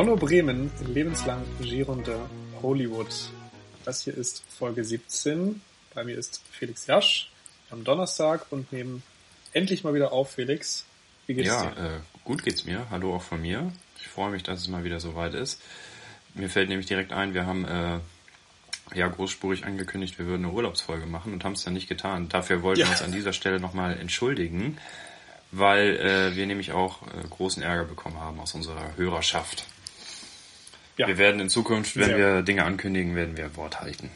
Ronno Bremen, lebenslang Giron de Hollywood. Das hier ist Folge 17. Bei mir ist Felix Jasch am Donnerstag und nehmen endlich mal wieder auf, Felix. Wie geht's ja, dir? Äh, gut geht's mir. Hallo auch von mir. Ich freue mich, dass es mal wieder soweit ist. Mir fällt nämlich direkt ein, wir haben äh, ja großspurig angekündigt, wir würden eine Urlaubsfolge machen und haben es dann nicht getan. Dafür wollten ja. wir uns an dieser Stelle nochmal entschuldigen weil äh, wir nämlich auch äh, großen Ärger bekommen haben aus unserer Hörerschaft. Ja. Wir werden in Zukunft, wenn Sehr wir Dinge ankündigen, werden wir Wort halten.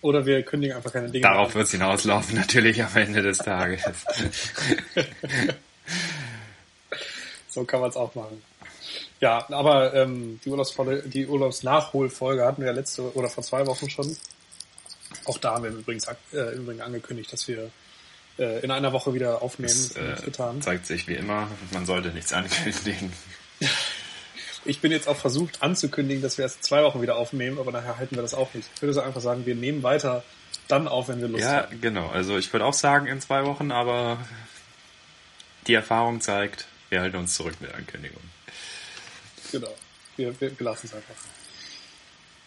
Oder wir kündigen einfach keine Dinge Darauf wird es hinauslaufen, natürlich am Ende des Tages. so kann man es auch machen. Ja, aber ähm, die, Urlaubsfolge, die Urlaubsnachholfolge hatten wir letzte oder vor zwei Wochen schon. Auch da haben wir übrigens, äh, übrigens angekündigt, dass wir äh, in einer Woche wieder aufnehmen. Das, äh, getan. Zeigt sich wie immer, man sollte nichts ankündigen. Ich bin jetzt auch versucht anzukündigen, dass wir erst zwei Wochen wieder aufnehmen, aber nachher halten wir das auch nicht. Ich würde so einfach sagen, wir nehmen weiter dann auf, wenn wir Lust ja, haben. Ja, genau. Also ich würde auch sagen in zwei Wochen, aber die Erfahrung zeigt, wir halten uns zurück mit der Ankündigung. Genau. Wir, wir, wir lassen es einfach.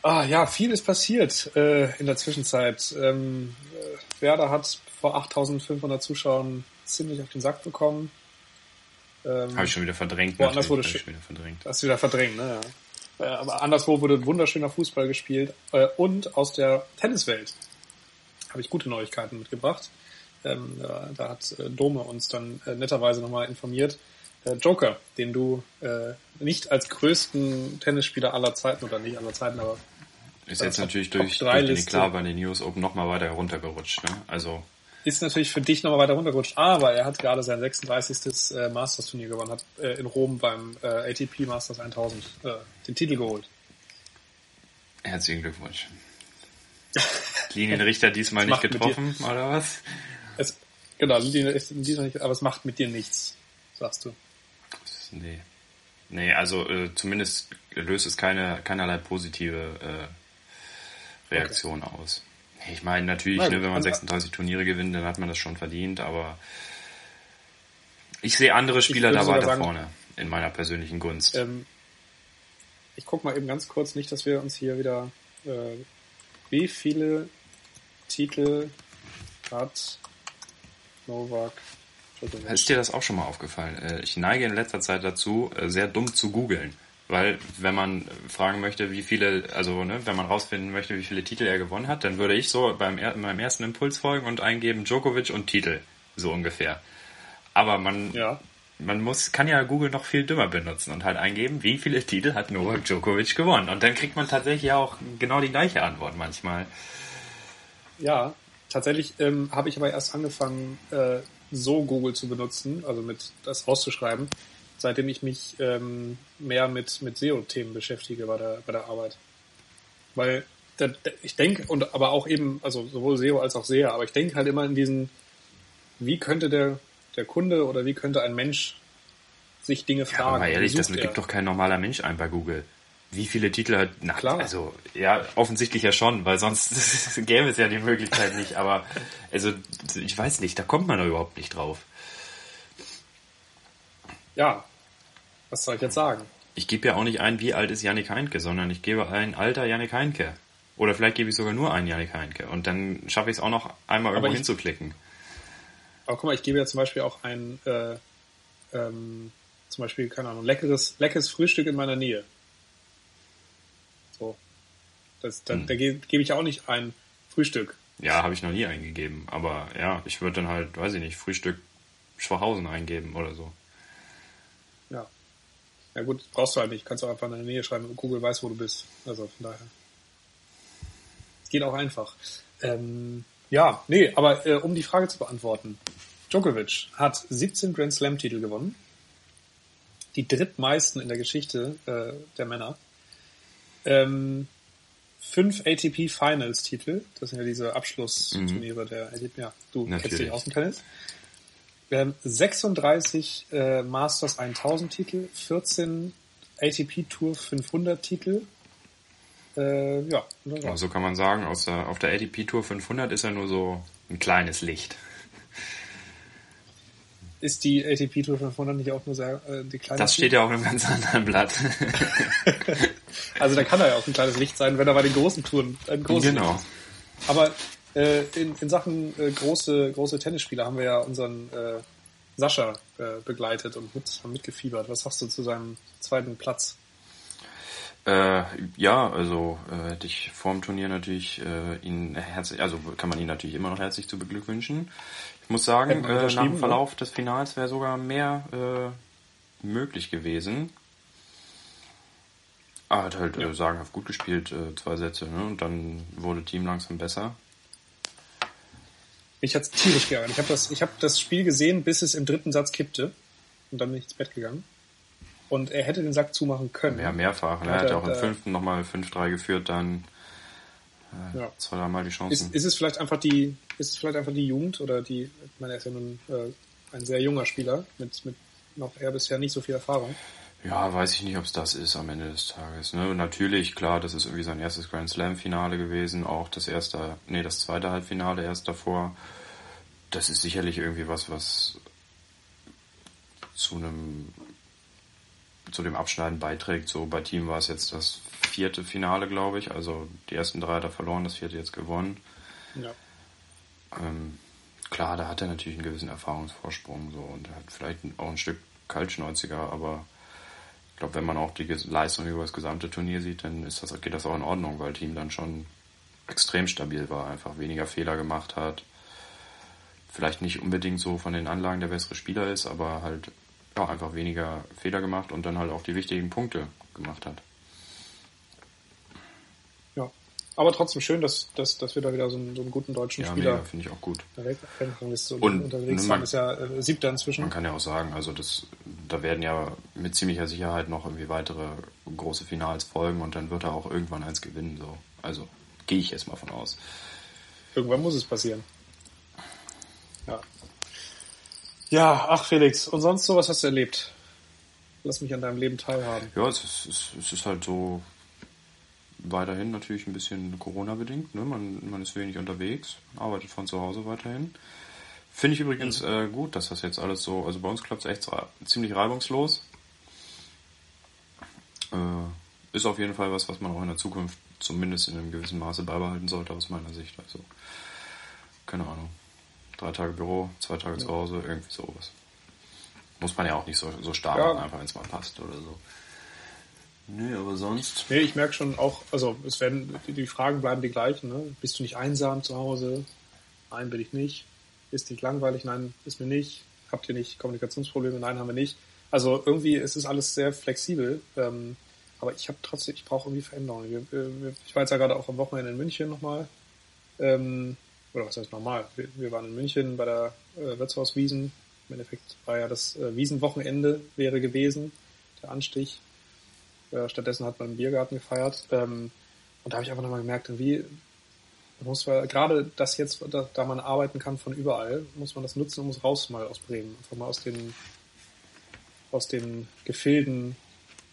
Ah ja, viel ist passiert äh, in der Zwischenzeit. Ähm, äh, Werder hat vor 8500 Zuschauern ziemlich auf den Sack bekommen. Ähm, Habe ich schon wieder verdrängt. Woanders wurde schon wieder verdrängt. Hast du wieder verdrängt, ne? Ja. Äh, aber anderswo wurde wunderschöner Fußball gespielt. Äh, und aus der Tenniswelt habe ich gute Neuigkeiten mitgebracht. Ähm, da, da hat äh, Dome uns dann äh, netterweise nochmal informiert. Äh, Joker, den du äh, nicht als größten Tennisspieler aller Zeiten oder nicht aller Zeiten, aber ist jetzt natürlich durch, durch den Eklat bei den News Open nochmal weiter heruntergerutscht. Ne? Also ist natürlich für dich nochmal weiter runtergerutscht, aber er hat gerade sein 36. Äh, Masters-Turnier gewonnen, hat äh, in Rom beim äh, ATP Masters 1000 äh, den Titel geholt. Herzlichen Glückwunsch. Linienrichter diesmal nicht getroffen, oder was? Es, genau, diesmal nicht, aber es macht mit dir nichts, sagst du. Nee. Nee, also äh, zumindest löst es keine, keinerlei positive äh, Reaktion okay. aus. Ich meine, natürlich, ne, wenn man 36 Turniere gewinnt, dann hat man das schon verdient, aber ich sehe andere Spieler da weiter sagen, vorne in meiner persönlichen Gunst. Ähm, ich guck mal eben ganz kurz, nicht, dass wir uns hier wieder. Äh, wie viele Titel hat Novak Djokovic? Ist dir das auch schon mal aufgefallen? Äh, ich neige in letzter Zeit dazu, äh, sehr dumm zu googeln. Weil wenn man fragen möchte, wie viele, also ne, wenn man rausfinden möchte, wie viele Titel er gewonnen hat, dann würde ich so beim meinem ersten Impuls folgen und eingeben Djokovic und Titel, so ungefähr. Aber man, ja. man muss, kann ja Google noch viel dümmer benutzen und halt eingeben, wie viele Titel hat Novak Djokovic gewonnen. Und dann kriegt man tatsächlich auch genau die gleiche Antwort manchmal. Ja, tatsächlich ähm, habe ich aber erst angefangen, äh, so Google zu benutzen, also mit das auszuschreiben, seitdem ich mich ähm, mehr mit, mit SEO-Themen beschäftige bei der, bei der Arbeit. Weil der, der, ich denke, und aber auch eben, also sowohl SEO als auch SEA, aber ich denke halt immer in diesen, wie könnte der, der Kunde oder wie könnte ein Mensch sich Dinge fragen? Ja, aber ehrlich, das gibt doch kein normaler Mensch ein bei Google. Wie viele Titel hat, na, Klar. also, ja, offensichtlich ja schon, weil sonst gäbe es ja die Möglichkeit nicht, aber, also, ich weiß nicht, da kommt man doch überhaupt nicht drauf. Ja, was soll ich jetzt sagen? Ich gebe ja auch nicht ein, wie alt ist Janik Heinke, sondern ich gebe ein Alter Janik Heinke. Oder vielleicht gebe ich sogar nur einen Janik Heinke. Und dann schaffe ich es auch noch einmal irgendwo ich, hinzuklicken. Aber guck mal, ich gebe ja zum Beispiel auch ein, äh, ähm, zum Beispiel, keine Ahnung, leckeres, leckeres Frühstück in meiner Nähe. So. Das, da, hm. da gebe geb ich auch nicht ein Frühstück. Ja, habe ich noch nie eingegeben. Aber ja, ich würde dann halt, weiß ich nicht, Frühstück Schwachhausen eingeben oder so. Ja gut, brauchst du halt nicht. Kannst du einfach in der Nähe schreiben. Google weiß, wo du bist. Also von daher. Geht auch einfach. Ähm, ja, nee, aber äh, um die Frage zu beantworten. Djokovic hat 17 Grand Slam Titel gewonnen. Die drittmeisten in der Geschichte äh, der Männer. Ähm, fünf ATP Finals Titel. Das sind ja diese Abschlussturniere mhm. der ATP. Ja, du Natürlich. kennst dich aus dem Tennis. Wir haben 36 äh, Masters 1000 Titel, 14 ATP Tour 500 Titel. Äh, ja, ja, so kann man sagen, aus der, auf der ATP Tour 500 ist er nur so ein kleines Licht. ist die ATP Tour 500 nicht auch nur sehr, äh, die kleine? Das steht ja auf einem ganz anderen Blatt. also da kann er ja auch ein kleines Licht sein, wenn er bei den großen Touren ein großes genau. Licht. Aber äh, in, in Sachen äh, große, große Tennisspieler haben wir ja unseren äh, Sascha äh, begleitet und mit, mitgefiebert. Was sagst du zu seinem zweiten Platz? Äh, ja, also äh, hätte ich vor dem Turnier natürlich äh, ihn herzlich, also kann man ihn natürlich immer noch herzlich zu beglückwünschen. Ich muss sagen, äh, nach dem Verlauf ne? des Finals wäre sogar mehr äh, möglich gewesen. Er hat halt ja. äh, sagenhaft gut gespielt, äh, zwei Sätze, ne? Und dann wurde Team langsam besser. Mich hat's tierisch geärgert. Ich habe das, ich hab das Spiel gesehen, bis es im dritten Satz kippte. Und dann bin ich ins Bett gegangen. Und er hätte den Sack zumachen können. Ja, mehrfach. Ne? Er hat auch im fünften nochmal 5-3 geführt, dann äh, ja. zwei, dreimal die Chancen. Ist, ist, es vielleicht einfach die, ist es vielleicht einfach die Jugend oder die, ich meine, er ist ja nun äh, ein sehr junger Spieler mit, mit noch eher bisher nicht so viel Erfahrung. Ja, weiß ich nicht, ob es das ist am Ende des Tages. Ne? Natürlich, klar, das ist irgendwie sein erstes Grand Slam Finale gewesen, auch das erste, nee, das zweite Halbfinale erst davor. Das ist sicherlich irgendwie was, was zu einem zu dem Abschneiden beiträgt. So bei Team war es jetzt das vierte Finale, glaube ich. Also die ersten drei hat er verloren, das vierte jetzt gewonnen. Ja. Ähm, klar, da hat er natürlich einen gewissen Erfahrungsvorsprung so und er hat vielleicht auch ein Stück Kaltschnäuziger, aber ich glaube, wenn man auch die Leistung über das gesamte Turnier sieht, dann ist das, geht das auch in Ordnung, weil Team dann schon extrem stabil war, einfach weniger Fehler gemacht hat. Vielleicht nicht unbedingt so von den Anlagen der bessere Spieler ist, aber halt ja, einfach weniger Fehler gemacht und dann halt auch die wichtigen Punkte gemacht hat. Ja, aber trotzdem schön, dass, dass, dass wir da wieder so einen, so einen guten deutschen ja, Spieler. finde ich auch gut. So und unterwegs man, ist ja äh, siebter inzwischen. Man kann ja auch sagen, also das, da werden ja mit ziemlicher Sicherheit noch irgendwie weitere große Finals folgen und dann wird er auch irgendwann eins gewinnen. So. Also gehe ich jetzt mal von aus. Irgendwann muss es passieren. Ja. Ja, ach Felix, und sonst so, was hast du erlebt? Lass mich an deinem Leben teilhaben. Ja, es ist, es ist halt so weiterhin natürlich ein bisschen Corona-bedingt. Ne? Man, man ist wenig unterwegs, arbeitet von zu Hause weiterhin. Finde ich übrigens mhm. äh, gut, dass das jetzt alles so, also bei uns klappt es echt ziemlich reibungslos. Äh, ist auf jeden Fall was, was man auch in der Zukunft zumindest in einem gewissen Maße beibehalten sollte, aus meiner Sicht. Also, keine Ahnung drei Tage Büro, zwei Tage ja. zu Hause, irgendwie sowas. Muss man ja auch nicht so, so stark ja. machen, einfach wenn es mal passt oder so. Nee, aber sonst. Nee, ich merke schon auch, also es werden, die Fragen bleiben die gleichen, ne? Bist du nicht einsam zu Hause? Nein, bin ich nicht. Ist nicht langweilig? Nein, ist mir nicht. Habt ihr nicht Kommunikationsprobleme? Nein, haben wir nicht. Also irgendwie ist es alles sehr flexibel. Ähm, aber ich habe trotzdem, ich brauche irgendwie Veränderungen. Ich war jetzt ja gerade auch am Wochenende in München nochmal. Ähm, oder was heißt normal? Wir, wir waren in München bei der äh, Wirtshauswiesen. Im Endeffekt war ja das äh, Wiesenwochenende wäre gewesen, der Anstich. Äh, stattdessen hat man im Biergarten gefeiert. Ähm, und da habe ich einfach nochmal gemerkt, wie muss man, gerade das jetzt, da, da, man arbeiten kann von überall, muss man das nutzen und muss raus mal aus Bremen. Einfach mal aus den, aus den Gefilden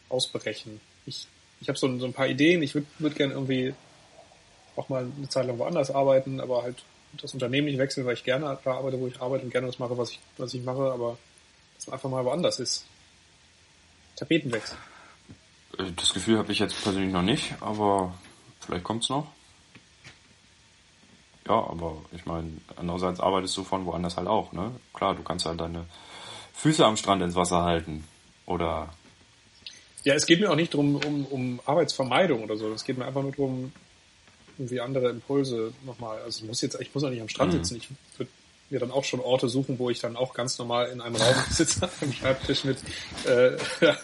ausbrechen. Ich, ich habe so, so ein paar Ideen. Ich würde würd gerne irgendwie auch mal eine Zeit lang woanders arbeiten, aber halt das Unternehmen nicht wechseln, weil ich gerne da arbeite, wo ich arbeite und gerne das mache, was ich, was ich mache, aber dass man einfach mal woanders ist. Tapetenwechsel. Äh, das Gefühl habe ich jetzt persönlich noch nicht, aber vielleicht kommt es noch. Ja, aber ich meine, andererseits arbeitest du von woanders halt auch, ne? Klar, du kannst halt deine Füße am Strand ins Wasser halten. Oder. Ja, es geht mir auch nicht darum, um, um Arbeitsvermeidung oder so. Es geht mir einfach nur darum, irgendwie andere Impulse nochmal. Also ich muss jetzt, ich muss auch nicht am Strand mhm. sitzen. Ich würde mir dann auch schon Orte suchen, wo ich dann auch ganz normal in einem Raum sitze, am Schreibtisch mit äh,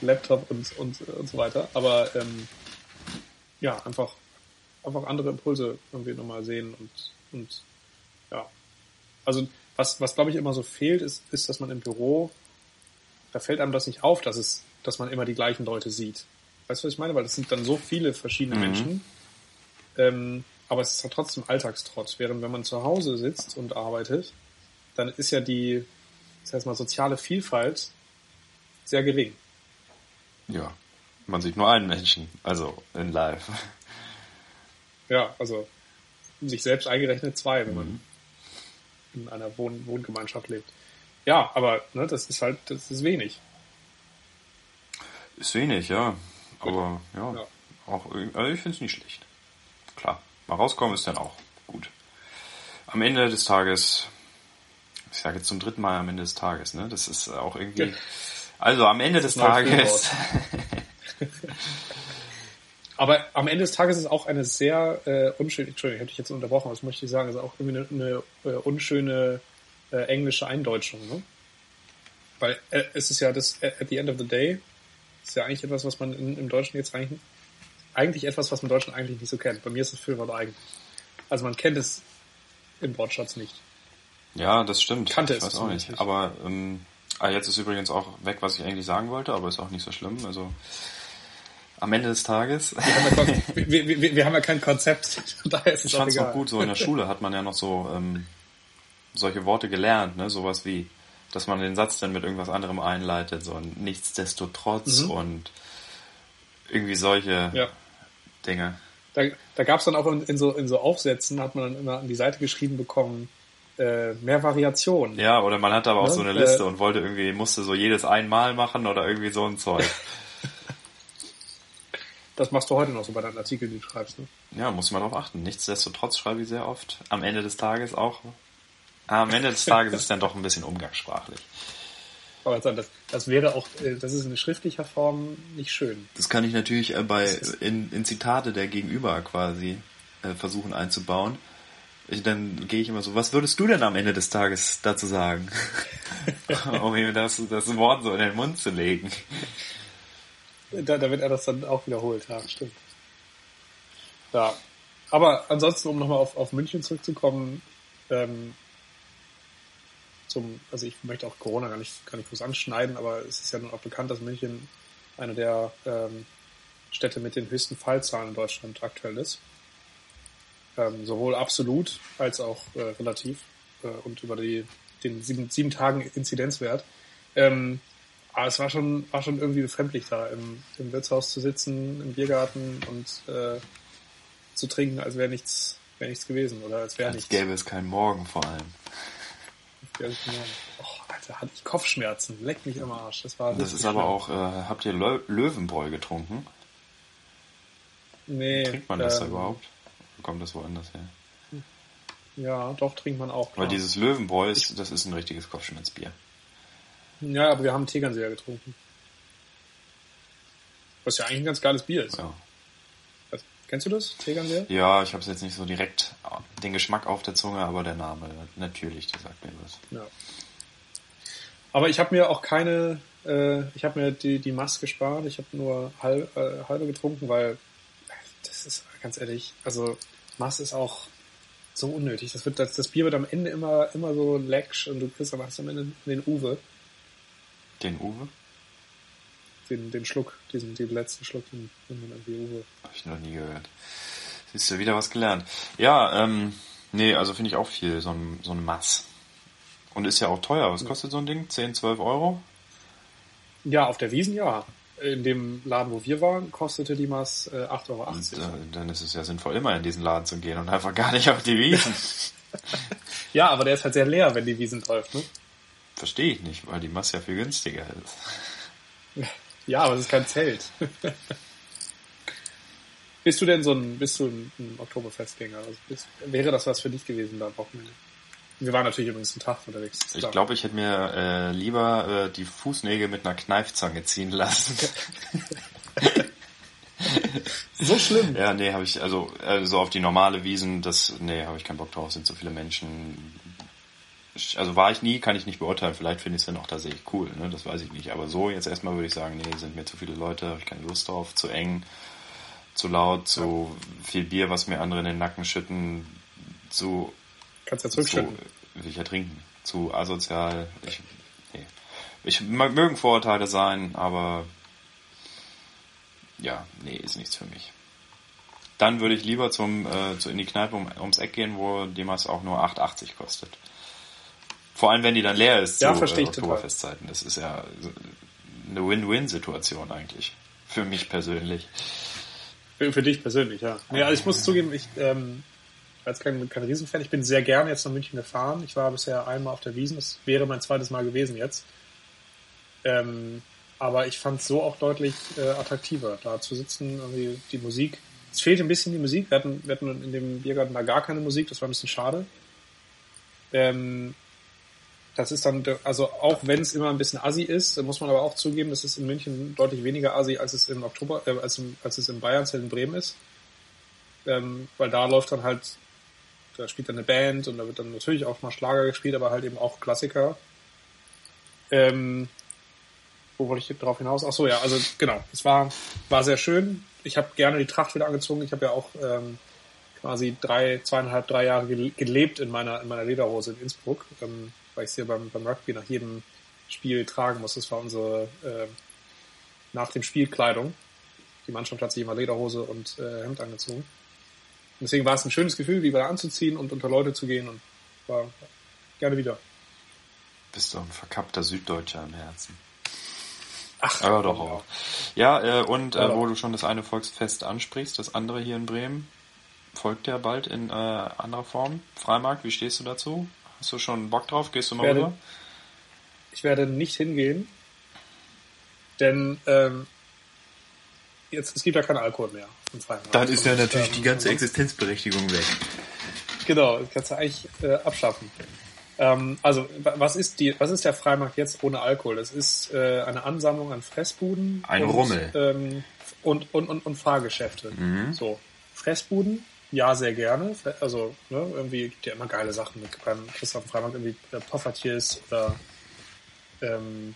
Laptop und, und, und so weiter. Aber ähm, ja, einfach, einfach andere Impulse irgendwie nochmal sehen und, und ja. Also was, was glaube ich immer so fehlt, ist, ist, dass man im Büro, da fällt einem das nicht auf, dass es, dass man immer die gleichen Leute sieht. Weißt du, was ich meine? Weil es sind dann so viele verschiedene mhm. Menschen ähm, aber es ist ja trotzdem Alltagstrott. Während wenn man zu Hause sitzt und arbeitet, dann ist ja die, das heißt mal, soziale Vielfalt sehr gering. Ja, man sieht nur einen Menschen, also in live. Ja, also sich selbst eingerechnet zwei, wenn mhm. man in einer Wohn Wohngemeinschaft lebt. ja, aber ne, das ist halt, das ist wenig. Ist wenig, ja. Aber ja, ja. auch also ich finde es nicht schlecht. Klar, mal rauskommen ist dann auch gut. Am Ende des Tages, ich sage jetzt zum dritten Mal am Ende des Tages, ne? Das ist auch irgendwie. Also am Ende des Tages. aber am Ende des Tages ist auch eine sehr äh, unschöne, Entschuldigung, ich habe dich jetzt unterbrochen, was möchte ich sagen, ist auch irgendwie eine, eine äh, unschöne äh, englische Eindeutschung, ne? Weil äh, es ist ja das, äh, at the end of the day, ist ja eigentlich etwas, was man in, im Deutschen jetzt eigentlich, eigentlich etwas, was man im Deutschen eigentlich nicht so kennt. Bei mir ist das Füllwort eigentlich. Also man kennt es im Wortschatz nicht. Ja, das stimmt. Kannte ich es weiß auch nicht. nicht. Aber ähm, ah, jetzt ist übrigens auch weg, was ich eigentlich sagen wollte, aber ist auch nicht so schlimm. Also am Ende des Tages. Wir haben ja, wir, wir, wir haben ja kein Konzept. Daher ist es ich fand es noch gut, so in der Schule hat man ja noch so ähm, solche Worte gelernt, ne? Sowas wie, dass man den Satz dann mit irgendwas anderem einleitet, so ein nichtsdestotrotz mhm. und irgendwie solche ja. Dinge. Da, da gab es dann auch in, in, so, in so Aufsätzen, hat man dann immer an die Seite geschrieben bekommen, äh, mehr Variationen. Ja, oder man hatte aber auch ne? so eine Liste äh, und wollte irgendwie, musste so jedes einmal machen oder irgendwie so ein Zeug. Das machst du heute noch so bei deinen Artikeln, die du schreibst, ne? Ja, muss man darauf achten. Nichtsdestotrotz schreibe ich sehr oft. Am Ende des Tages auch am Ende des Tages ist es dann doch ein bisschen umgangssprachlich. Aber das, das wäre auch, äh, das ist in schriftlicher Form nicht schön. Das kann ich natürlich äh, bei in, in Zitate der Gegenüber quasi äh, versuchen einzubauen. Ich, dann gehe ich immer so, was würdest du denn am Ende des Tages dazu sagen? um ihm das, das Wort so in den Mund zu legen. Da, da wird er das dann auch wiederholt, ja, stimmt. Ja. Aber ansonsten, um nochmal auf, auf München zurückzukommen, ähm, zum, also ich möchte auch Corona gar nicht, gar nicht groß anschneiden, aber es ist ja nun auch bekannt, dass München eine der ähm, Städte mit den höchsten Fallzahlen in Deutschland aktuell ist. Ähm, sowohl absolut als auch äh, relativ äh, und über die, den sieben, sieben Tagen Inzidenzwert. Ähm, aber es war schon, war schon irgendwie befremdlich da im, im Wirtshaus zu sitzen, im Biergarten und äh, zu trinken, als wäre nichts, wäre nichts gewesen oder als wäre nichts. gäbe es keinen Morgen vor allem. Oh, Alter, hatte ich Kopfschmerzen. Leck mich am Arsch. Das war Das ist aber schlimm. auch, äh, habt ihr Lö Löwenbräu getrunken? Nee. Trinkt man das ähm, da überhaupt? Oder kommt das woanders her? Ja, doch, trinkt man auch. Klar. Weil dieses Löwenbräu, ist, das ist ein richtiges Kopfschmerzbier. Ja, aber wir haben Tegernseher getrunken. Was ja eigentlich ein ganz geiles Bier ist. Ja. Kennst du das, Tegernseher? Ja, ich habe es jetzt nicht so direkt den Geschmack auf der Zunge, aber der Name natürlich, der sagt mir was. Ja. Aber ich habe mir auch keine, äh, ich habe mir die, die Maske gespart, ich habe nur halb, äh, halbe getrunken, weil das ist ganz ehrlich, also Mass ist auch so unnötig. Das, wird, das, das Bier wird am Ende immer, immer so lecksch und du kriegst am Ende den Uwe. Den Uwe? Den, den Schluck, diesen, den letzten Schluck, den, den man irgendwie Uwe. Hab ich noch nie gehört. Siehst du, wieder was gelernt. Ja, ähm, nee, also finde ich auch viel, so ein, so ein Mass. Und ist ja auch teuer. Was kostet so ein Ding? 10, 12 Euro? Ja, auf der Wiesen ja. In dem Laden, wo wir waren, kostete die Maß äh, 8,80 Euro. Und, äh, dann ist es ja sinnvoll, immer in diesen Laden zu gehen und einfach gar nicht auf die Wiesen. ja, aber der ist halt sehr leer, wenn die Wiesen läuft, ne? Verstehe ich nicht, weil die Maß ja viel günstiger ist. Ja, aber es ist kein Zelt. bist du denn so ein, bist du ein, ein Oktoberfestgänger? Also bist, wäre das was für dich gewesen da am Wochenende? Wir waren natürlich übrigens einen Tag unterwegs. Ich glaube, ich hätte mir äh, lieber äh, die Fußnägel mit einer Kneifzange ziehen lassen. so schlimm? Ja, nee, habe ich, also äh, so auf die normale Wiesen, das, nee, habe ich keinen Bock drauf, sind so viele Menschen, also war ich nie, kann ich nicht beurteilen. Vielleicht finde ich es dann auch tatsächlich cool, ne? das weiß ich nicht. Aber so jetzt erstmal würde ich sagen, nee, sind mir zu viele Leute, habe ich keine Lust drauf, zu eng, zu laut, zu viel Bier, was mir andere in den Nacken schütten, zu... Kannst ja zurückschütten. Zu, will ich ja trinken. Zu asozial. Ich, nee. ich mögen Vorurteile sein, aber ja, nee, ist nichts für mich. Dann würde ich lieber zum, äh, zu in die Kneipe um, ums Eck gehen, wo Maß auch nur 8,80 kostet. Vor allem, wenn die dann leer ist ja, zu verstehe äh, Oktoberfestzeiten. Das ist ja eine Win-Win-Situation eigentlich. Für mich persönlich. Für, für dich persönlich, ja. Ja, also ich muss zugeben, ich, ähm, jetzt kein, kein Riesenfan. Ich bin sehr gerne jetzt nach München gefahren. Ich war bisher einmal auf der Wiesen. Das wäre mein zweites Mal gewesen jetzt. Ähm, aber ich fand es so auch deutlich äh, attraktiver, da zu sitzen, irgendwie die Musik. Es fehlt ein bisschen die Musik. Wir hatten, wir hatten in dem Biergarten da gar keine Musik, das war ein bisschen schade. Ähm, das ist dann, also auch wenn es immer ein bisschen assi ist, muss man aber auch zugeben, das ist in München deutlich weniger assi, als es im Oktober, äh, als, im, als es in Bayern, in Bremen ist. Ähm, weil da läuft dann halt, da spielt dann eine Band und da wird dann natürlich auch mal Schlager gespielt, aber halt eben auch Klassiker. Ähm, wo wollte ich drauf hinaus? Ach so, ja, also genau, es war, war sehr schön. Ich habe gerne die Tracht wieder angezogen. Ich habe ja auch ähm, quasi drei, zweieinhalb, drei Jahre gelebt in meiner, in meiner Lederhose in Innsbruck. Ähm, weil ich es hier beim, beim Rugby nach jedem Spiel tragen muss. Das war unsere äh, nach dem Spielkleidung. Die Mannschaft hat sich immer Lederhose und äh, Hemd angezogen. Und deswegen war es ein schönes Gefühl, die wieder anzuziehen und unter Leute zu gehen und war gerne wieder. Bist du ein verkappter Süddeutscher im Herzen. Ach, aber doch auch. Ja, äh, und äh, wo du schon das eine Volksfest ansprichst, das andere hier in Bremen, folgt ja bald in äh, anderer Form. Freimarkt, wie stehst du dazu? Hast du schon Bock drauf? Gehst du mal werde, rüber? Ich werde nicht hingehen, denn ähm, jetzt es gibt ja keinen Alkohol mehr. Dann ist ja natürlich die ganze Existenzberechtigung weg. Genau, das kannst du eigentlich äh, abschaffen. Ähm, also was ist die, was ist der Freimarkt jetzt ohne Alkohol? Das ist äh, eine Ansammlung an Fressbuden. Ein und, Rummel. Ähm, und, und, und, und Fahrgeschäfte. Mhm. So. Fressbuden, ja, sehr gerne. Also, ne, irgendwie gibt ja immer geile Sachen mit beim Christoph Freimarkt, irgendwie äh, Poffertiers oder ähm,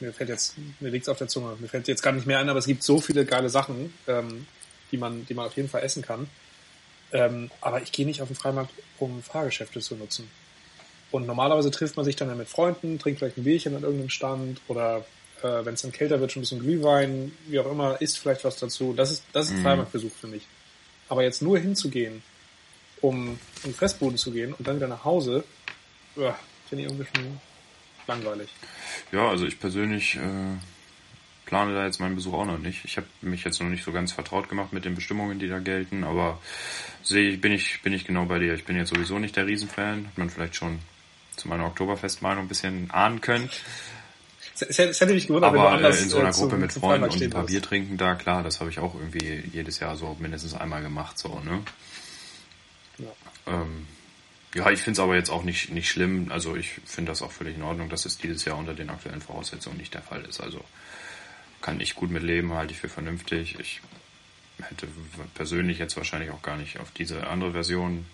mir fällt jetzt, mir liegt's auf der Zunge, mir fällt jetzt gar nicht mehr ein, aber es gibt so viele geile Sachen, ähm, die man, die man auf jeden Fall essen kann. Ähm, aber ich gehe nicht auf den Freimarkt, um Fahrgeschäfte zu nutzen. Und normalerweise trifft man sich dann ja mit Freunden, trinkt vielleicht ein Bierchen an irgendeinem Stand oder äh, wenn es dann kälter wird, schon ein bisschen Glühwein, wie auch immer, isst vielleicht was dazu. Das ist, das ist ein mhm. Freimarktbesuch für mich. Aber jetzt nur hinzugehen, um in Fressboden zu gehen und dann wieder nach Hause, finde ich irgendwie schon langweilig. Ja, also ich persönlich äh, plane da jetzt meinen Besuch auch noch nicht. Ich habe mich jetzt noch nicht so ganz vertraut gemacht mit den Bestimmungen, die da gelten, aber sehe ich, bin ich, bin ich genau bei dir. Ich bin jetzt sowieso nicht der Riesenfan, hat man vielleicht schon zu meiner Oktoberfestmeinung ein bisschen ahnen können. Es hätte mich gewundert, aber wenn du anders in so einer äh, Gruppe zum, mit Freunden und ein paar Bier trinken da, klar, das habe ich auch irgendwie jedes Jahr so mindestens einmal gemacht, so, ne? Ja. Ähm, ja, ich finde es aber jetzt auch nicht, nicht schlimm. Also ich finde das auch völlig in Ordnung, dass es dieses Jahr unter den aktuellen Voraussetzungen nicht der Fall ist. Also kann ich gut mit leben, halte ich für vernünftig. Ich hätte persönlich jetzt wahrscheinlich auch gar nicht auf diese andere Version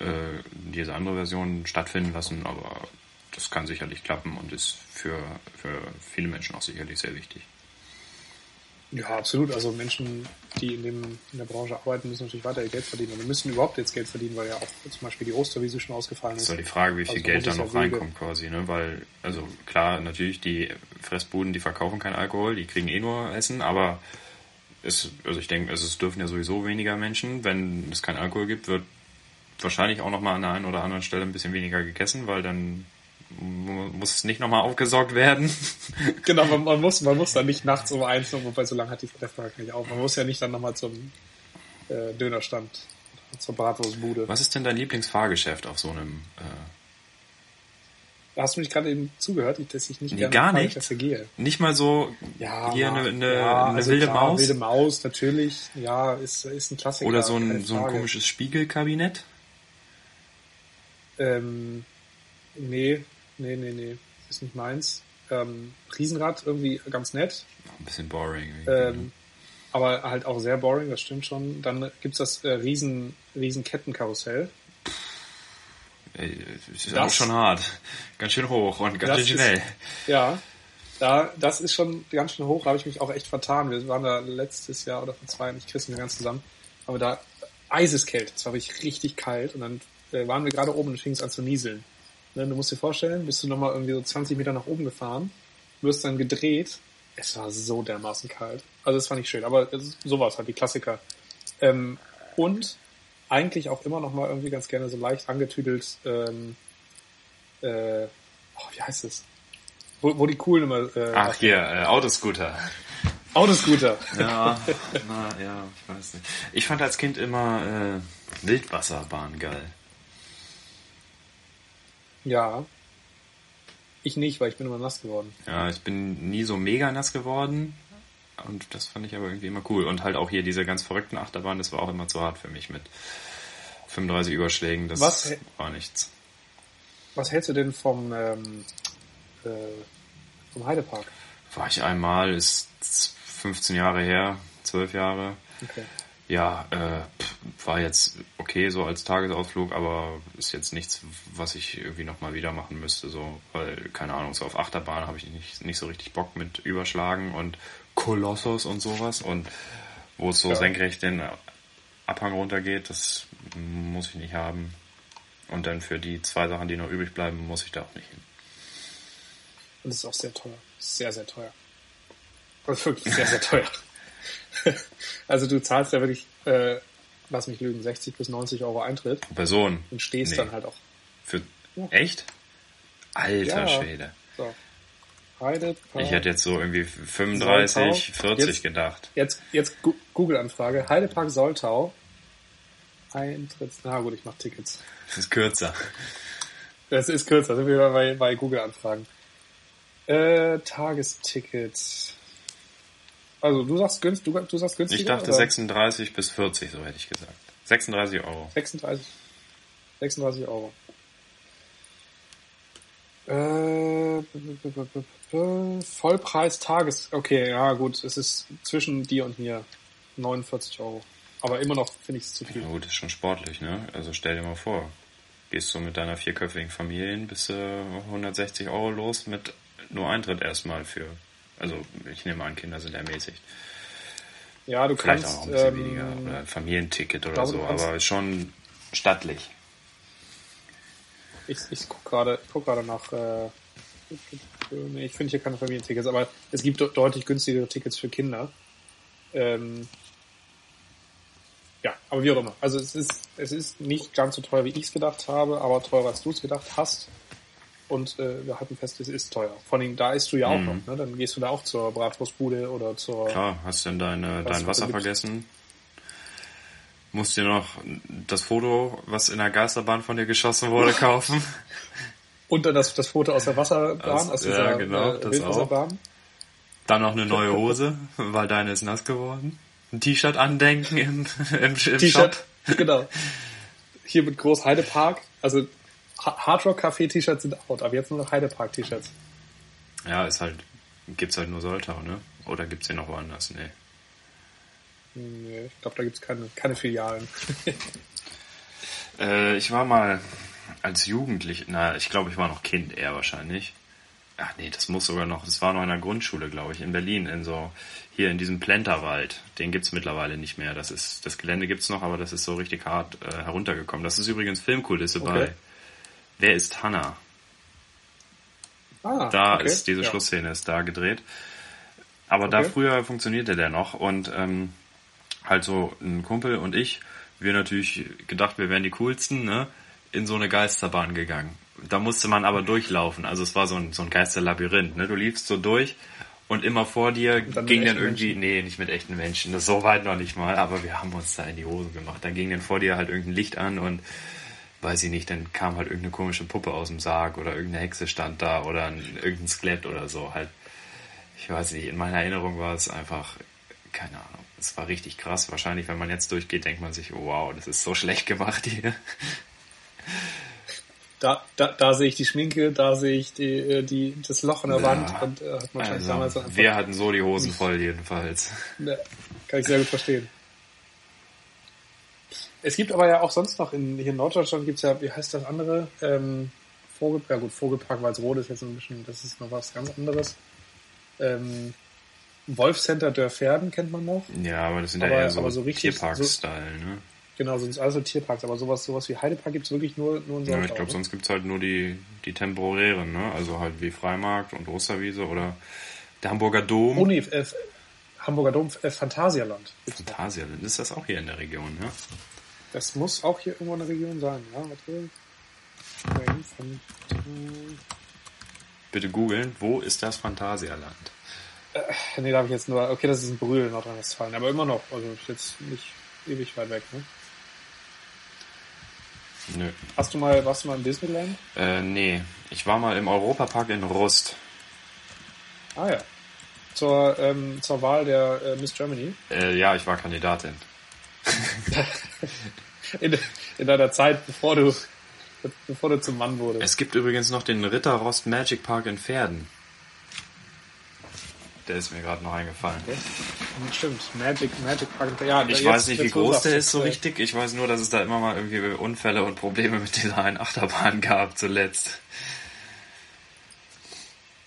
äh, diese andere Version stattfinden lassen, aber das kann sicherlich klappen und ist für, für viele Menschen auch sicherlich sehr wichtig. Ja, absolut. Also Menschen, die in, dem, in der Branche arbeiten, müssen natürlich weiter ihr Geld verdienen. Und müssen überhaupt jetzt Geld verdienen, weil ja auch zum Beispiel die Osterwiese schon ausgefallen ist. Das ist ja die Frage, wie viel also, Geld da noch reinkommt quasi, ne? Weil, also klar, natürlich, die Fressbuden, die verkaufen kein Alkohol, die kriegen eh nur Essen, aber es, also ich denke, also es dürfen ja sowieso weniger Menschen. Wenn es kein Alkohol gibt, wird wahrscheinlich auch nochmal an der einen oder anderen Stelle ein bisschen weniger gegessen, weil dann muss es nicht nochmal aufgesorgt werden. genau, man, man, muss, man muss dann nicht nachts um eins, wobei so lange hat die Frage nicht auf. Man muss ja nicht dann nochmal zum äh, Dönerstand, zur Bratwurstbude. Was ist denn dein Lieblingsfahrgeschäft auf so einem... Äh Hast du mich gerade eben zugehört, dass ich nicht nee, gar nicht. gehe? Nicht mal so ja, hier eine, eine, ja, eine also wilde klar, Maus? wilde Maus, natürlich. Ja, ist, ist ein Klassiker. Oder so ein, so ein komisches Spiegelkabinett? Ähm, nee, Nee, nee, nee. Ist nicht meins. Ähm, Riesenrad irgendwie ganz nett. Ein bisschen boring. Ähm, aber halt auch sehr boring, das stimmt schon. Dann gibt's das äh, Riesen, Riesenkettenkarussell. Ey, das ist das, auch schon hart. Ganz schön hoch und ganz schön schnell. Ist, ja, da, das ist schon ganz schön hoch, da habe ich mich auch echt vertan. Wir waren da letztes Jahr oder vor zwei, ich krieg's nicht ganz zusammen, aber da eiseskalt, es war wirklich richtig kalt und dann äh, waren wir gerade oben und fing es an zu nieseln. Ne, du musst dir vorstellen, bist du nochmal irgendwie so 20 Meter nach oben gefahren, wirst dann gedreht. Es war so dermaßen kalt. Also das fand ich schön, aber sowas halt, die Klassiker. Ähm, und eigentlich auch immer noch mal irgendwie ganz gerne so leicht angetüdelt, ähm, äh, oh, wie heißt es? Wo, wo die coolen immer... Äh, Ach hier, äh, Autoscooter. Autoscooter. Ja, na, ja, ich weiß nicht. Ich fand als Kind immer äh, Wildwasserbahn geil. Ja. Ich nicht, weil ich bin immer nass geworden. Ja, ich bin nie so mega nass geworden. Und das fand ich aber irgendwie immer cool. Und halt auch hier diese ganz verrückten Achterbahnen, das war auch immer zu hart für mich mit 35 Überschlägen. Das Was? war nichts. Was hältst du denn vom, ähm, äh, vom Heidepark? War ich einmal, ist 15 Jahre her, 12 Jahre. Okay. Ja, äh, war jetzt okay so als Tagesausflug, aber ist jetzt nichts, was ich irgendwie nochmal wieder machen müsste. So, weil, keine Ahnung, so auf Achterbahn habe ich nicht, nicht so richtig Bock mit Überschlagen und Kolossos und sowas. Und wo es so Ja. senkrecht den Abhang runtergeht, das muss ich nicht haben. Und dann für die zwei Sachen, die noch übrig bleiben, muss ich da auch nicht hin. Und ist auch sehr teuer. Sehr, sehr teuer. Also wirklich sehr, sehr teuer. also du zahlst ja wirklich, äh, lass mich lügen, 60 bis 90 Euro Eintritt Pro Person. und stehst Nee. dann halt auch. Für Ja. echt? Alter Ja. Schwede. So. Heidepark. Ich hätte jetzt so irgendwie 35, Soltau. 40 Jetzt- gedacht. Jetzt, jetzt Google-Anfrage. Heidepark Soltau. Eintritts. Na gut, ich mach Tickets. Das ist kürzer. Das ist kürzer, sind wir bei, bei Google-Anfragen. Äh, Tagesticket. Also du sagst günstig, du, du sagst günstiger? Ich dachte oder? 36 bis 40, so hätte ich gesagt. 36 Euro. 36, 36 Euro. Äh, Vollpreis Tages. Okay, ja gut, es ist zwischen dir und mir 49 Euro. Aber immer noch finde ich es zu viel. Ja gut, ist schon sportlich, ne? Also stell dir mal vor, gehst du mit deiner vierköpfigen Familie bis äh, 160 Euro los mit nur Eintritt erstmal für. Also ich nehme an, Kinder sind ermäßigt. Ja, du Vielleicht kannst. auch ein bisschen ähm, weniger. Oder ein Familienticket oder glaube, so, aber schon stattlich. Ich, ich guck gerade, guck gerade nach. Äh, ich finde hier keine Familientickets, aber es gibt de- deutlich günstigere Tickets für Kinder. Ähm, ja, aber wie auch immer. Also es ist, es ist nicht ganz so teuer, wie ich es gedacht habe, aber teurer, als du es gedacht hast. Und äh, wir halten fest, es ist teuer. Vor allem, da isst du ja auch Mhm. noch. Ne? Dann gehst du da auch zur Bratwurstbude oder zur... Klar, hast denn deine, dein was Wasser vergessen? Musst dir noch das Foto, was in der Geisterbahn von dir geschossen wurde, kaufen? Und dann das, das Foto aus der Wasserbahn, Aus- aus ja, dieser genau, äh, Wildwasserbahn. Dann noch eine neue Hose, weil deine ist nass geworden. Ein T-Shirt andenken im, im, im. T-Shirt, genau. Hier mit groß Heidepark. Also Hardrock Café T-Shirts sind out, aber jetzt nur noch Heidepark T-Shirts. Ja, ist halt, gibt's halt nur Soltau, ne? Oder gibt's den noch woanders? Nee. Nee, ich glaube, da gibt's keine, keine Filialen. Äh, ich war mal als Jugendlich, na, ich glaube, ich war noch Kind eher wahrscheinlich. Ach nee, das muss sogar noch, das war noch in der Grundschule, glaube ich, in Berlin, in so, hier in diesem Plenterwald. Den gibt's mittlerweile nicht mehr. Das ist, das Gelände gibt's noch, aber das ist so richtig hart äh, heruntergekommen. Das ist übrigens Filmkulisse Okay. bei Wer ist Hannah? Ah, Da okay. ist diese ja. Schlussszene ist da gedreht. Aber da Okay. früher funktionierte der noch und ähm, halt so ein Kumpel und ich, wir natürlich gedacht, wir wären die coolsten, ne? In so eine Geisterbahn gegangen. Da musste man aber durchlaufen. Also es war so ein, so ein Geisterlabyrinth, ne? Du liefst so durch und immer vor dir dann ging dann irgendwie, nee, nicht mit echten Menschen, das so weit noch nicht mal, aber wir haben uns da in die Hose gemacht. Dann ging dann vor dir halt irgendein Licht an und weiß ich nicht, dann kam halt irgendeine komische Puppe aus dem Sarg oder irgendeine Hexe stand da oder ein, irgendein Skelett oder so. Halt, ich weiß nicht, in meiner Erinnerung war es einfach, keine Ahnung, es war richtig krass. Wahrscheinlich, wenn man jetzt durchgeht, denkt man sich, oh, wow, das ist so schlecht gemacht hier. Da, da, da sehe ich die Schminke, da sehe ich die, äh, die, das Loch in der Ja. Wand und äh, hat man damals Also, einfach, wir hatten so die Hosen voll jedenfalls. Ja, kann ich sehr gut verstehen. Es gibt aber ja auch sonst noch in, hier in Norddeutschland gibt's ja, wie heißt das andere? Ähm, Vogel, ja gut, Vogelpark Walsrode ist jetzt ein bisschen, das ist noch was ganz anderes. Ähm, Wolfcenter Dörferden kennt man noch. Ja, aber das sind Aber- ja eher so, aber so richtig- Tierpark-Style, ne? Genau, sind also Tierparks, aber sowas, sowas wie Heidepark gibt's wirklich nur, nur in Ja, Soltau. ich glaube, ne? sonst gibt's halt nur die, die temporären, ne? Also halt wie Freimarkt und Osterwiese oder der Hamburger Dom. Oh nee, äh, Hamburger Dom, äh, Phantasialand. Phantasialand, ist das auch hier in der Region, ne? Das muss auch hier irgendwo in der Region sein, ja, warte. Bitte googeln, wo ist das Phantasialand? Äh, nee, da habe ich jetzt nur, okay, das ist ein Brühl in Nordrhein-Westfalen, aber immer noch, also ist jetzt nicht ewig weit weg, ne? Nö. Hast du mal, warst du mal im Disneyland? Äh, nee. Ich war mal im Europapark in Rust. Ah ja. Zur, ähm, zur Wahl der äh, Miss Germany. Äh, ja, ich war Kandidatin. in, in deiner Zeit, bevor du, bevor du zum Mann wurdest. Es gibt übrigens noch den Ritterrost Magic Park in Pferden. Der ist mir gerade noch eingefallen. Okay. Stimmt, Magic, Magic Park. Ja, ich jetzt- weiß nicht, wie groß der ist so richtig. Ich weiß nur, dass es da immer mal irgendwie Unfälle und Probleme mit dieser einen Achterbahn gab zuletzt.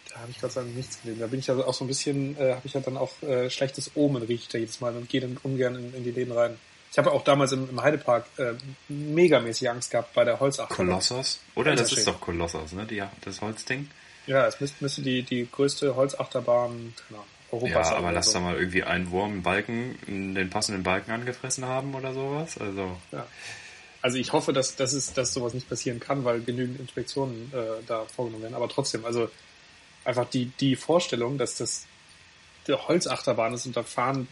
Da habe ich sei Dank nichts gelesen. Da bin ich also auch so ein bisschen, äh, habe ich ja dann auch äh, schlechtes Omen riecht da jedes Mal und gehe dann ungern in, in die Läden rein. Ich habe auch damals im, im Heidepark äh, megamäßig Angst gehabt bei der Holzachterbahn. Kolossos? Oder? Das ist doch Kolossos, ne? Die, das Holzding. Ja, es müsste, müsste die, die größte Holzachterbahn Ahnung, Europas Ja, sein aber oder lass so. da mal irgendwie einen Wurm einen Balken, den passenden Balken angefressen haben oder sowas. Also, Ja. Also ich hoffe, dass, dass, es, dass sowas nicht passieren kann, weil genügend Inspektionen äh, da vorgenommen werden. Aber trotzdem, also einfach die, die Vorstellung, dass das der Holzachterbahn ist und da fahren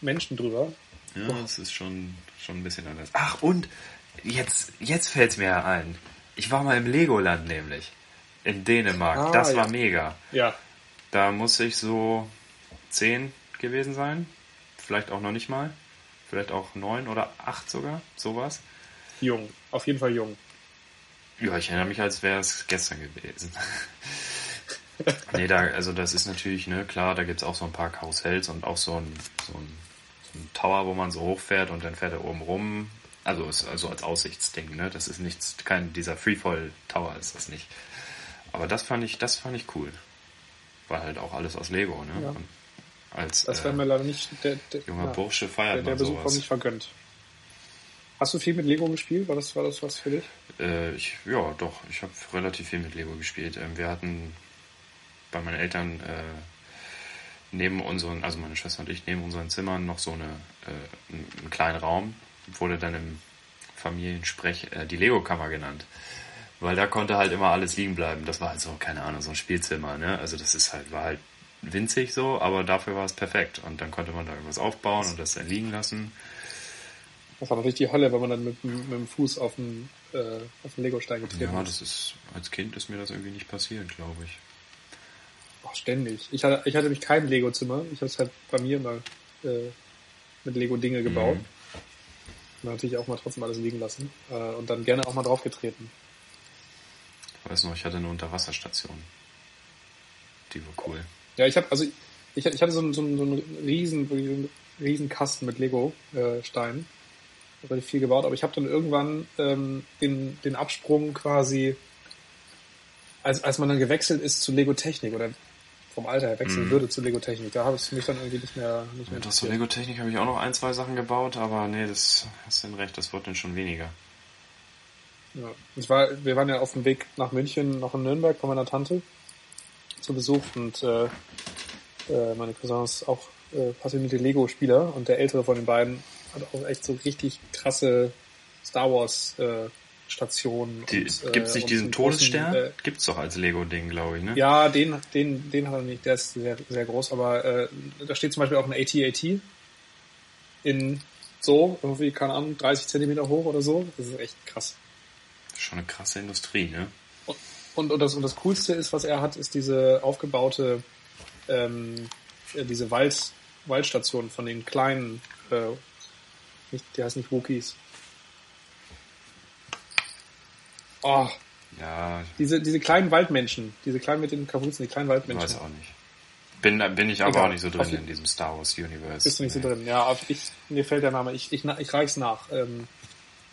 Menschen drüber. Ja, das ist schon, schon ein bisschen anders. Ach, und jetzt, jetzt fällt's mir ein. Ich war mal im Legoland nämlich. In Dänemark. Ah, das ja. war mega. Ja, Da muss ich so zehn gewesen sein. Vielleicht auch noch nicht mal. Vielleicht auch neun oder acht sogar. Sowas. jung. Auf jeden Fall jung. Ja, ich erinnere mich, als wäre es gestern gewesen. nee, da, also das ist natürlich, ne, klar, da gibt's auch so ein paar Karussells und auch so ein, so ein, so ein Tower, wo man so hochfährt und dann fährt er oben rum. Also ist also als Aussichtsding, ne? Das ist nichts, kein dieser Freefall Tower ist das nicht. Aber das fand ich, das fand ich cool. War halt auch alles aus Lego, ne? Ja. Als Das äh, wäre mir leider nicht der, der, junger ja, Bursche der, feiert der man Besuch sowas. nicht vergönnt. Hast du viel mit Lego gespielt? War das, war das was für dich? Äh, ich, ja, doch. Ich habe relativ viel mit Lego gespielt. Ähm, wir hatten bei meinen Eltern äh, neben unseren, also meine Schwester und ich, neben unseren Zimmern noch so eine, äh, einen, einen kleinen Raum. Wurde dann im Familiensprech äh, die Lego-Kammer genannt. Weil da konnte halt immer alles liegen bleiben. Das war halt so, keine Ahnung, so ein Spielzimmer, ne? Also das ist halt, war halt winzig so, aber dafür war es perfekt. Und dann konnte man da irgendwas aufbauen und das dann liegen lassen. Das war natürlich die Hölle, wenn man dann mit, dem- mit dem Fuß auf den, äh, auf den Lego-Stein getreten Ja, ist. das ist, als Kind ist mir das irgendwie nicht passiert, glaube ich. Ach, ständig. Ich hatte, ich hatte nämlich kein Lego-Zimmer. Ich habe es halt bei mir immer äh, mit Lego-Dinge gebaut. Mhm. Und natürlich auch mal trotzdem alles liegen lassen. Äh, und dann gerne auch mal draufgetreten. Ich weiß noch, ich hatte eine Unterwasserstation. Die war cool. Ja, ich habe also ich, ich hatte so einen, so einen, so einen riesen, einen riesen Kasten mit Lego-Steinen. Habe ich viel gebaut, aber ich habe dann irgendwann ähm, den, den Absprung quasi, als, als man dann gewechselt ist zu Lego-Technik oder vom Alter her wechseln Mhm. würde zu Lego-Technik, da habe ich mich dann irgendwie nicht mehr, nicht mehr Mit aus der Lego-Technik habe ich auch noch ein, zwei Sachen gebaut, aber nee, das hast du recht, das wird dann schon weniger. Ja. Ich war, wir waren ja auf dem Weg nach München, noch in Nürnberg bei meiner Tante zu Besuch und äh, äh, meine Cousin ist auch äh, passionierte Lego-Spieler und der ältere von den beiden hat auch echt so richtig krasse Star Wars äh, Stationen. Die, und, äh, gibt's nicht diesen Todesstern? großen, Äh, gibt's doch als Lego-Ding, glaube ich, ne? ja, den, den, den hat er nicht, der ist sehr, sehr groß, aber äh, da steht zum Beispiel auch ein AT-AT in so, irgendwie, keine Ahnung, 30 Zentimeter hoch oder so. Das ist echt krass. Schon eine krasse Industrie, ne? Und, und, das, und das Coolste ist, was er hat, ist diese aufgebaute, ähm, äh, diese Wald, Waldstation von den kleinen, äh, nicht, die heißt nicht Wookies. Oh, Ja, diese, diese kleinen Waldmenschen, diese kleinen mit den Kapuzen, die kleinen ich Waldmenschen. weiß auch nicht. Bin, bin ich aber Egal. auch nicht so drin Auf in diesem Star Wars Universe. Bist du nicht so Nee. drin? Ja, aber ich, mir fällt der Name, ich, ich, ich reich's nach. Ähm,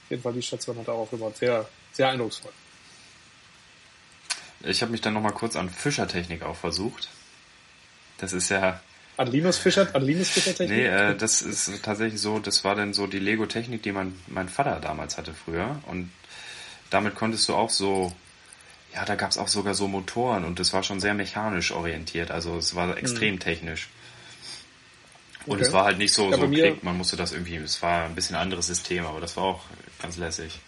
auf jeden Fall, die Station hat er aufgebaut. Sehr, sehr eindrucksvoll. Ich habe mich dann nochmal kurz an Fischertechnik auch versucht. Das ist ja, Adelinus Fischer, Adelinus Fischer Technik? nee, äh, das ist tatsächlich so, das war dann so die Lego-Technik, die mein, mein Vater damals hatte früher. Und damit konntest du auch so, ja, da gab's auch sogar so Motoren und das war schon sehr mechanisch orientiert. Also es war extrem technisch. Und Mhm. Okay. es war halt nicht so, Ja, so klick, man musste das irgendwie, es war ein bisschen anderes System, aber das war auch ganz lässig.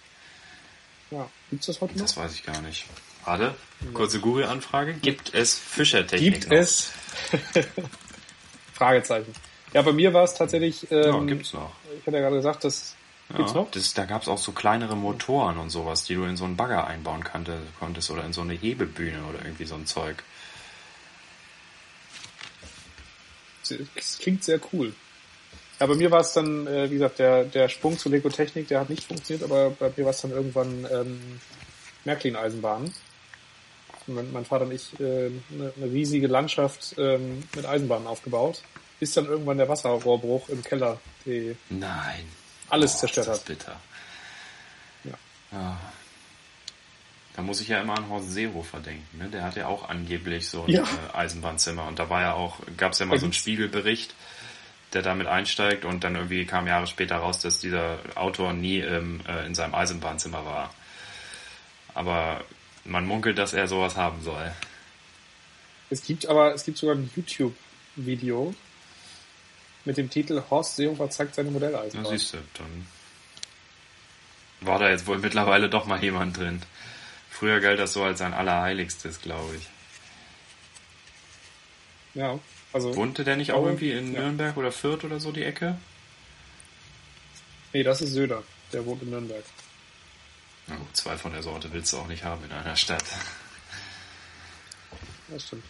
Ja, gibt's das heute noch? Das weiß ich gar nicht. Warte, kurze Google-Anfrage. Gibt es Fischertechnik Gibt noch? es Fragezeichen. Ja, bei mir war es tatsächlich. Ähm, Ja, gibt's noch. Ich hatte ja gerade gesagt, das gibt's Ja, noch. das, da gab's auch so kleinere Motoren und sowas, die du in so einen Bagger einbauen kannte, konntest oder in so eine Hebebühne oder irgendwie so ein Zeug. Das klingt sehr cool. Ja, bei mir war es dann, äh, wie gesagt, der, der Sprung zu Lego Technik, der hat nicht funktioniert, aber bei mir war es dann irgendwann ähm, Märklin-Eisenbahnen. Mein, mein Vater und ich äh, eine, eine riesige Landschaft ähm, mit Eisenbahnen aufgebaut, bis dann irgendwann der Wasserrohrbruch im Keller die Nein. Alles Boah, zerstört ist das hat. bitter. Ja. Ja. Da muss ich ja immer an Horst Seehofer denken. Ne? Der hat ja auch angeblich so ein Ja. äh, Eisenbahnzimmer. Und da war ja auch, gab es ja mal so einen Spiegelbericht, der damit einsteigt und dann irgendwie kam Jahre später raus, dass dieser Autor nie ähm, äh, in seinem Eisenbahnzimmer war. Aber man munkelt, dass er sowas haben soll. Es gibt aber, es gibt sogar ein YouTube-Video mit dem Titel Horst Seehofer zeigt seine Na, Modelleisenbahn. siehst du, dann war da jetzt wohl mittlerweile doch mal jemand drin. Früher galt das so als sein Allerheiligstes, glaube ich. Ja, also, Wohnte der nicht auch irgendwie in ja. Nürnberg oder Fürth oder so die Ecke? nee, das ist Söder. Der wohnt in Nürnberg. Na gut, zwei von der Sorte willst du auch nicht haben in einer Stadt. Das stimmt.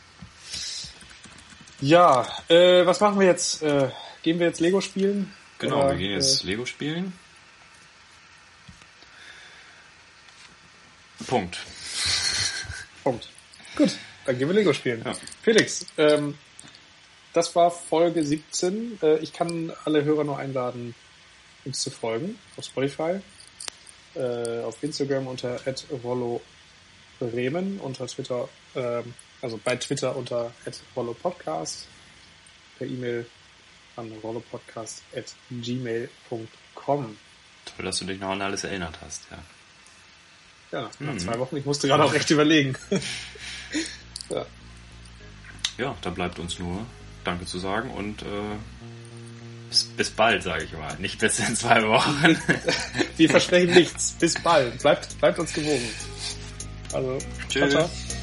Ja, äh, was machen wir jetzt? Äh, gehen wir jetzt Lego spielen? Genau, Oder, wir gehen jetzt Äh, Lego spielen. Punkt. Punkt. Gut, dann gehen wir Lego spielen. Ja. Felix, ähm, das war Folge 17. Äh, ich kann alle Hörer nur einladen, uns zu folgen auf Spotify, äh, auf Instagram unter @rollo Bremen, unter Twitter, ähm, also bei Twitter unter @rollo_podcast, per E-Mail an rollopodcast@gmail.com. Toll, dass du dich noch an alles erinnert hast, ja. Ja, nach Mhm. zwei Wochen. Ich musste gerade auch recht überlegen. ja. Ja, da bleibt uns nur Danke zu sagen und äh, bis, bis bald, sage ich mal. Nicht bis in zwei Wochen. Wir versprechen nichts. Bis bald. Bleibt, bleibt uns gewogen. Also, Tschüss. ciao, ciao.